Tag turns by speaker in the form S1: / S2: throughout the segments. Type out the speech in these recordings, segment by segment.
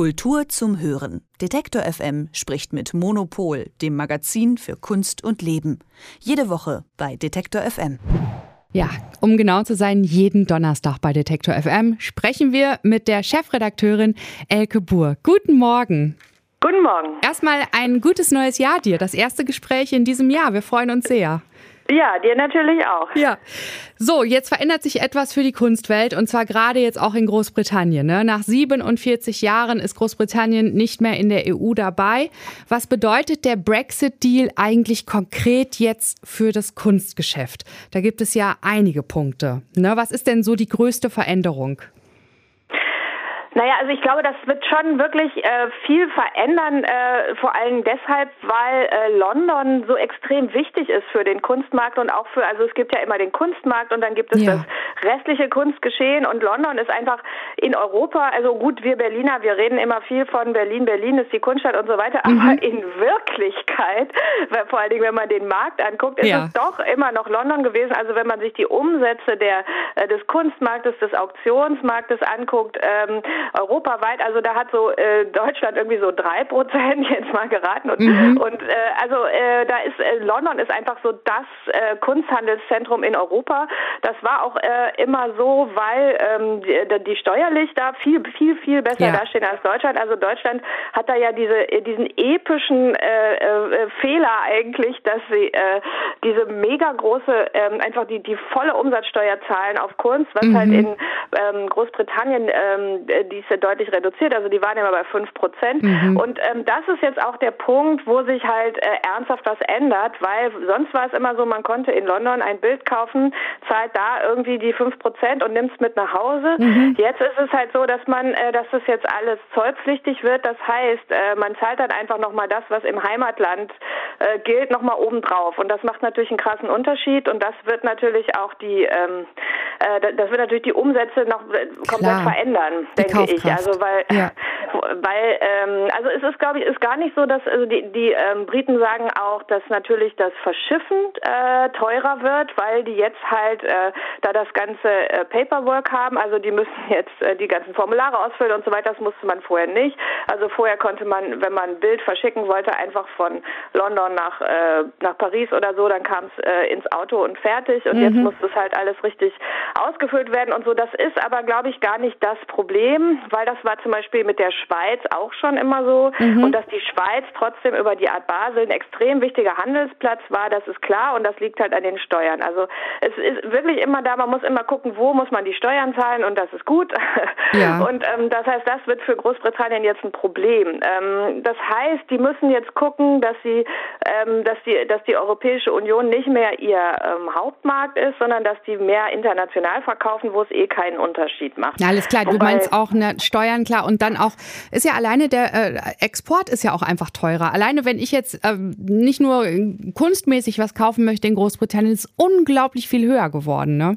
S1: Kultur zum Hören. Detektor FM spricht mit Monopol, dem Magazin für Kunst und Leben. Jede Woche bei Detektor FM.
S2: Ja, um genau zu sein, jeden Donnerstag bei Detektor FM sprechen wir mit der Chefredakteurin Elke Buhr. Guten Morgen.
S3: Guten Morgen.
S2: Erstmal ein gutes neues Jahr dir. Das erste Gespräch in diesem Jahr. Wir freuen uns sehr.
S3: Ja, dir natürlich auch.
S2: Ja. So, jetzt verändert sich etwas für die Kunstwelt und zwar gerade jetzt auch in Großbritannien. Ne? Nach 47 Jahren ist Großbritannien nicht mehr in der EU dabei. Was bedeutet der Brexit-Deal eigentlich konkret jetzt für das Kunstgeschäft? Da gibt es ja einige Punkte. Ne? Was ist denn so die größte Veränderung?
S3: Naja, also ich glaube, das wird schon wirklich äh, viel verändern, äh, vor allem deshalb, weil äh, London so extrem wichtig ist für den Kunstmarkt und auch für, also es gibt ja immer den Kunstmarkt und dann gibt es ja. das restliche Kunstgeschehen und London ist einfach in Europa, also gut, wir Berliner, wir reden immer viel von Berlin, Berlin ist die Kunststadt und so weiter, mhm. aber in Wirklichkeit, vor allen Dingen, wenn man den Markt anguckt, ist ja. es doch immer noch London gewesen. Also wenn man sich die Umsätze der, äh, des Kunstmarktes, des Auktionsmarktes anguckt, ähm, europaweit, also da hat so äh, Deutschland irgendwie so drei Prozent jetzt mal geraten und, mhm. und äh, also äh, da ist äh, London ist einfach so das äh, Kunsthandelszentrum in Europa. Das war auch äh, immer so, weil ähm, die, die steuerlich da viel viel viel besser ja. dastehen als Deutschland. Also Deutschland hat da ja diese diesen epischen äh, äh, Fehler eigentlich, dass sie äh, diese mega große ähm, einfach die die volle Umsatzsteuer zahlen auf Kunst, was mhm. halt in ähm, Großbritannien ähm, die ist ja deutlich reduziert, also die waren immer bei fünf Prozent. Mhm. Und ähm, das ist jetzt auch der Punkt, wo sich halt äh, ernsthaft was ändert, weil sonst war es immer so, man konnte in London ein Bild kaufen, zahlt da irgendwie die fünf Prozent und nimmt es mit nach Hause. Mhm. Jetzt ist es halt so, dass man, äh, dass das jetzt alles zollpflichtig wird. Das heißt, äh, man zahlt dann einfach nochmal das, was im Heimatland äh, gilt, nochmal obendrauf. Und das macht natürlich einen krassen Unterschied und das wird natürlich auch die, ähm, äh, das wird natürlich die Umsätze noch äh, komplett Klar. verändern, denke ich. Also weil, ja. weil ähm, also es ist, glaube ich, ist gar nicht so, dass also die, die ähm, Briten sagen auch, dass natürlich das Verschiffen äh, teurer wird, weil die jetzt halt äh, da das ganze äh, Paperwork haben. Also die müssen jetzt äh, die ganzen Formulare ausfüllen und so weiter. Das musste man vorher nicht. Also vorher konnte man, wenn man ein Bild verschicken wollte, einfach von London nach äh, nach Paris oder so, dann kam es äh, ins Auto und fertig. Und mhm. jetzt muss das halt alles richtig ausgefüllt werden und so. Das ist aber, glaube ich, gar nicht das Problem, weil das war zum Beispiel mit der Schweiz auch schon immer so. Mhm. Und dass die Schweiz trotzdem über die Art Basel ein extrem wichtiger Handelsplatz war, das ist klar und das liegt halt an den Steuern. Also es ist wirklich immer da, man muss immer gucken, wo muss man die Steuern zahlen und das ist gut. Ja. Und ähm, das heißt, das wird für Großbritannien jetzt ein Problem. Ähm, das heißt, die müssen jetzt gucken, dass sie, ähm, dass die, dass die Europäische Union nicht mehr ihr ähm, Hauptmarkt ist, sondern dass die mehr international verkaufen, wo es eh keinen Unterschied macht.
S2: Ja, alles klar. Wobei, du meinst auch eine Steuern, klar. Und dann auch, ist ja alleine der äh, Export ist ja auch einfach teurer. Alleine wenn ich jetzt äh, nicht nur kunstmäßig was kaufen möchte in Großbritannien, ist unglaublich viel höher geworden, ne?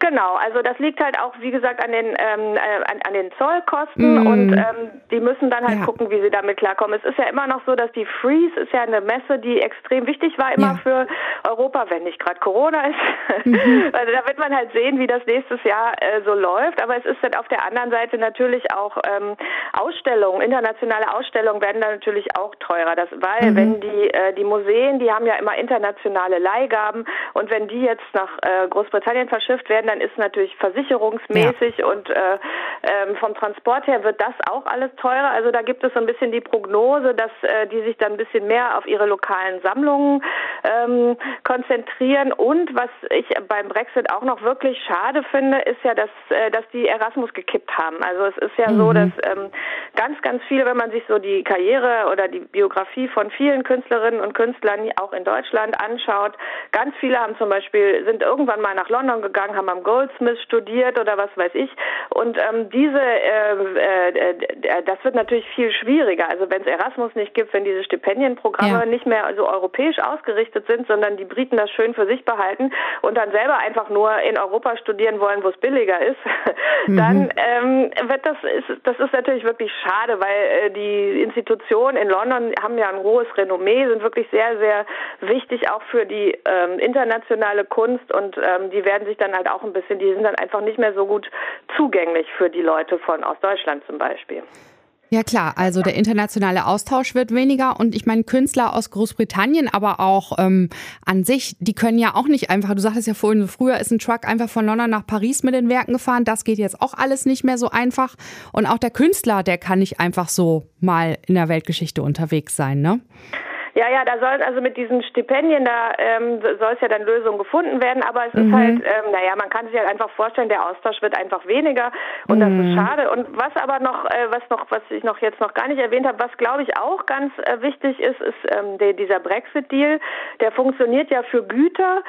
S3: Genau, also das liegt halt auch, wie gesagt, an den, ähm, äh, an, an, den Zollkosten mm. und ähm, die müssen dann halt ja. gucken, wie sie damit klarkommen. Es ist ja immer noch so, dass die Freeze ist ja eine Messe, die extrem wichtig war immer ja. für Europa, wenn nicht gerade Corona ist. Mhm. also da wird man halt sehen, wie das nächstes Jahr äh, so läuft. Aber es ist dann auf der anderen Seite natürlich auch ähm, Ausstellungen, internationale Ausstellungen werden dann natürlich auch teurer. Das, weil mhm. wenn die, äh, die Museen, die haben ja immer internationale Leihgaben und wenn die jetzt nach äh, Großbritannien verschifft werden, dann ist natürlich versicherungsmäßig ja. und äh, ähm, vom Transport her wird das auch alles teurer. Also da gibt es so ein bisschen die Prognose, dass äh, die sich dann ein bisschen mehr auf ihre lokalen Sammlungen ähm, konzentrieren. Und was ich beim Brexit auch noch wirklich schade finde, ist ja, dass, äh, dass die Erasmus gekippt haben. Also es ist ja mhm. so, dass ähm, ganz, ganz viele, wenn man sich so die Karriere oder die Biografie von vielen Künstlerinnen und Künstlern auch in Deutschland anschaut, ganz viele haben zum Beispiel, sind irgendwann mal nach London gegangen, haben am am Goldsmith studiert oder was weiß ich. Und ähm, diese, äh, äh, äh, das wird natürlich viel schwieriger. Also wenn es Erasmus nicht gibt, wenn diese Stipendienprogramme ja. nicht mehr so europäisch ausgerichtet sind, sondern die Briten das schön für sich behalten und dann selber einfach nur in Europa studieren wollen, wo es billiger ist, mhm. dann ähm, wird das ist das ist natürlich wirklich schade, weil äh, die Institutionen in London haben ja ein hohes Renommee, sind wirklich sehr sehr wichtig auch für die ähm, internationale Kunst und ähm, die werden sich dann halt auch ein bisschen, die sind dann einfach nicht mehr so gut zugänglich für die Leute von aus Deutschland zum Beispiel.
S2: Ja klar, also der internationale Austausch wird weniger und ich meine Künstler aus Großbritannien, aber auch ähm, an sich, die können ja auch nicht einfach, du sagtest ja vorhin, früher ist ein Truck einfach von London nach Paris mit den Werken gefahren, das geht jetzt auch alles nicht mehr so einfach und auch der Künstler, der kann nicht einfach so mal in der Weltgeschichte unterwegs sein, ne?
S3: Ja, ja, da soll also mit diesen Stipendien, da ähm, soll es ja dann Lösungen gefunden werden, aber es mhm. ist halt, ähm, naja, man kann sich halt einfach vorstellen, der Austausch wird einfach weniger und mhm. das ist mhm. schade. Und was aber noch, äh, was noch, was ich noch jetzt noch gar nicht erwähnt habe, was glaube ich auch ganz äh, wichtig ist, ist ähm, der, dieser Brexit-Deal. Der funktioniert ja für Güter,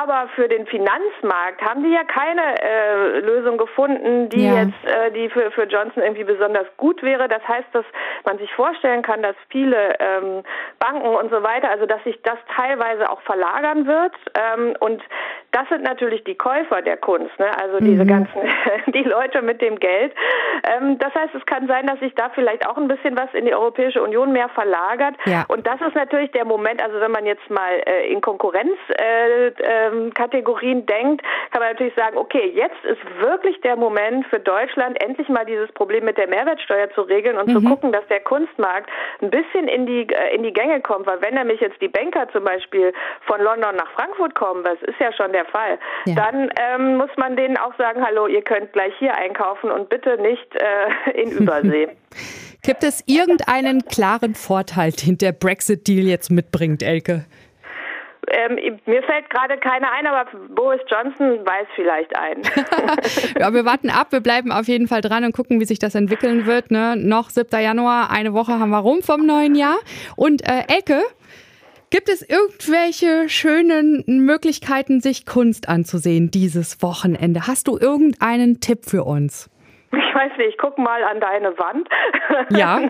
S3: aber für den Finanzmarkt haben die ja keine äh, Lösung gefunden, die ja. jetzt, äh, die für, für Johnson irgendwie besonders gut wäre. Das heißt, dass man sich vorstellen kann, dass viele ähm, Banken und so weiter, also dass sich das teilweise auch verlagern wird. Ähm, und das sind natürlich die Käufer der Kunst, ne? also diese mhm. ganzen, die Leute mit dem Geld. Ähm, das heißt, es kann sein, dass sich da vielleicht auch ein bisschen was in die Europäische Union mehr verlagert. Ja. Und das ist natürlich der Moment, also wenn man jetzt mal äh, in Konkurrenzkategorien äh, ähm, denkt, kann man natürlich sagen, okay, jetzt ist wirklich der Moment für Deutschland, endlich mal dieses Problem mit der Mehrwertsteuer zu regeln und mhm. zu gucken, dass der Kunstmarkt ein bisschen in die, äh, in die Gänge kommt. Weil wenn nämlich jetzt die Banker zum Beispiel von London nach Frankfurt kommen, das ist ja schon der Fall, ja. dann ähm, muss man denen auch sagen, hallo, ihr könnt gleich hier einkaufen und bitte nicht äh, in Übersee.
S2: Gibt es irgendeinen klaren Vorteil, den der Brexit-Deal jetzt mitbringt, Elke?
S3: Ähm, mir fällt gerade keiner ein, aber Boris Johnson weiß vielleicht einen.
S2: ja, wir warten ab, wir bleiben auf jeden Fall dran und gucken, wie sich das entwickeln wird. Ne? Noch 7. Januar, eine Woche haben wir rum vom neuen Jahr. Und äh, Elke, Gibt es irgendwelche schönen Möglichkeiten, sich Kunst anzusehen dieses Wochenende? Hast du irgendeinen Tipp für uns?
S3: Ich weiß nicht, ich guck mal an deine Wand.
S2: Ja.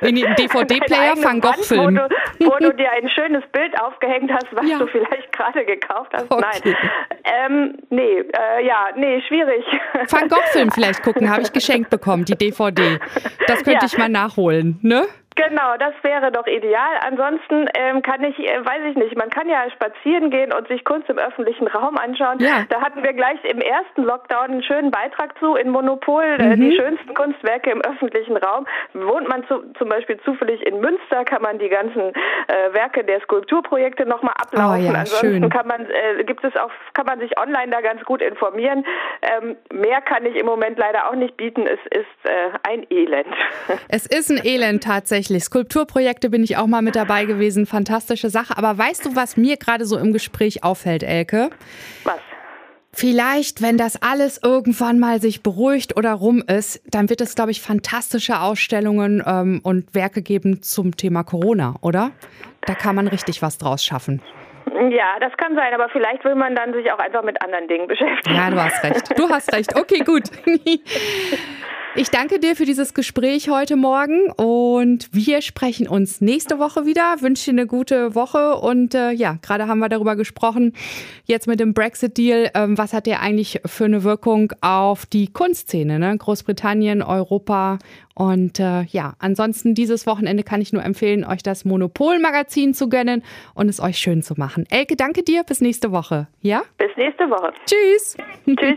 S2: In den DVD-Player Van Gogh-Film.
S3: Wo, wo, du dir ein schönes Bild aufgehängt hast, was ja. du vielleicht gerade gekauft hast. Okay. Nein. Ähm, nee, äh, ja, nee, schwierig.
S2: Van Gogh-Film vielleicht gucken, habe ich geschenkt bekommen, die DVD. Das könnte ja. ich mal nachholen, ne?
S3: Genau, das wäre doch ideal. Ansonsten ähm, kann ich, äh, weiß ich nicht, man kann ja spazieren gehen und sich Kunst im öffentlichen Raum anschauen. Ja. Da hatten wir gleich im ersten Lockdown einen schönen Beitrag zu in Monopol, äh, mhm. die schönsten Kunstwerke im öffentlichen Raum. Wohnt man zu, zum Beispiel zufällig in Münster, kann man die ganzen äh, Werke der Skulpturprojekte nochmal ablaufen. Oh ja, Ansonsten schön. kann man, äh, gibt es auch, kann man sich online da ganz gut informieren. Ähm, mehr kann ich im Moment leider auch nicht bieten. Es ist äh, ein Elend.
S2: Es ist ein Elend tatsächlich tatsächlich. Skulpturprojekte bin ich auch mal mit dabei gewesen. Fantastische Sache. Aber weißt du, was mir gerade so im Gespräch auffällt, Elke?
S3: Was?
S2: Vielleicht, wenn das alles irgendwann mal sich beruhigt oder rum ist, dann wird es, glaube ich, fantastische Ausstellungen ähm, und Werke geben zum Thema Corona, oder? Da kann man richtig was draus schaffen.
S3: Ja, das kann sein, aber vielleicht will man dann sich auch einfach mit anderen Dingen beschäftigen.
S2: Ja, du hast recht. Du hast recht. Okay, gut. Ich danke dir für dieses Gespräch heute Morgen und wir sprechen uns nächste Woche wieder. Wünsche dir eine gute Woche und äh, ja, gerade haben wir darüber gesprochen, jetzt mit dem Brexit-Deal, ähm, was hat der eigentlich für eine Wirkung auf die Kunstszene, ne? Großbritannien, Europa und äh, ja, ansonsten dieses Wochenende kann ich nur empfehlen, euch das Monopol-Magazin zu gönnen und es euch schön zu machen. Elke, danke dir. Bis nächste Woche. Ja?
S3: Bis nächste Woche.
S2: Tschüss.
S3: Tschüss.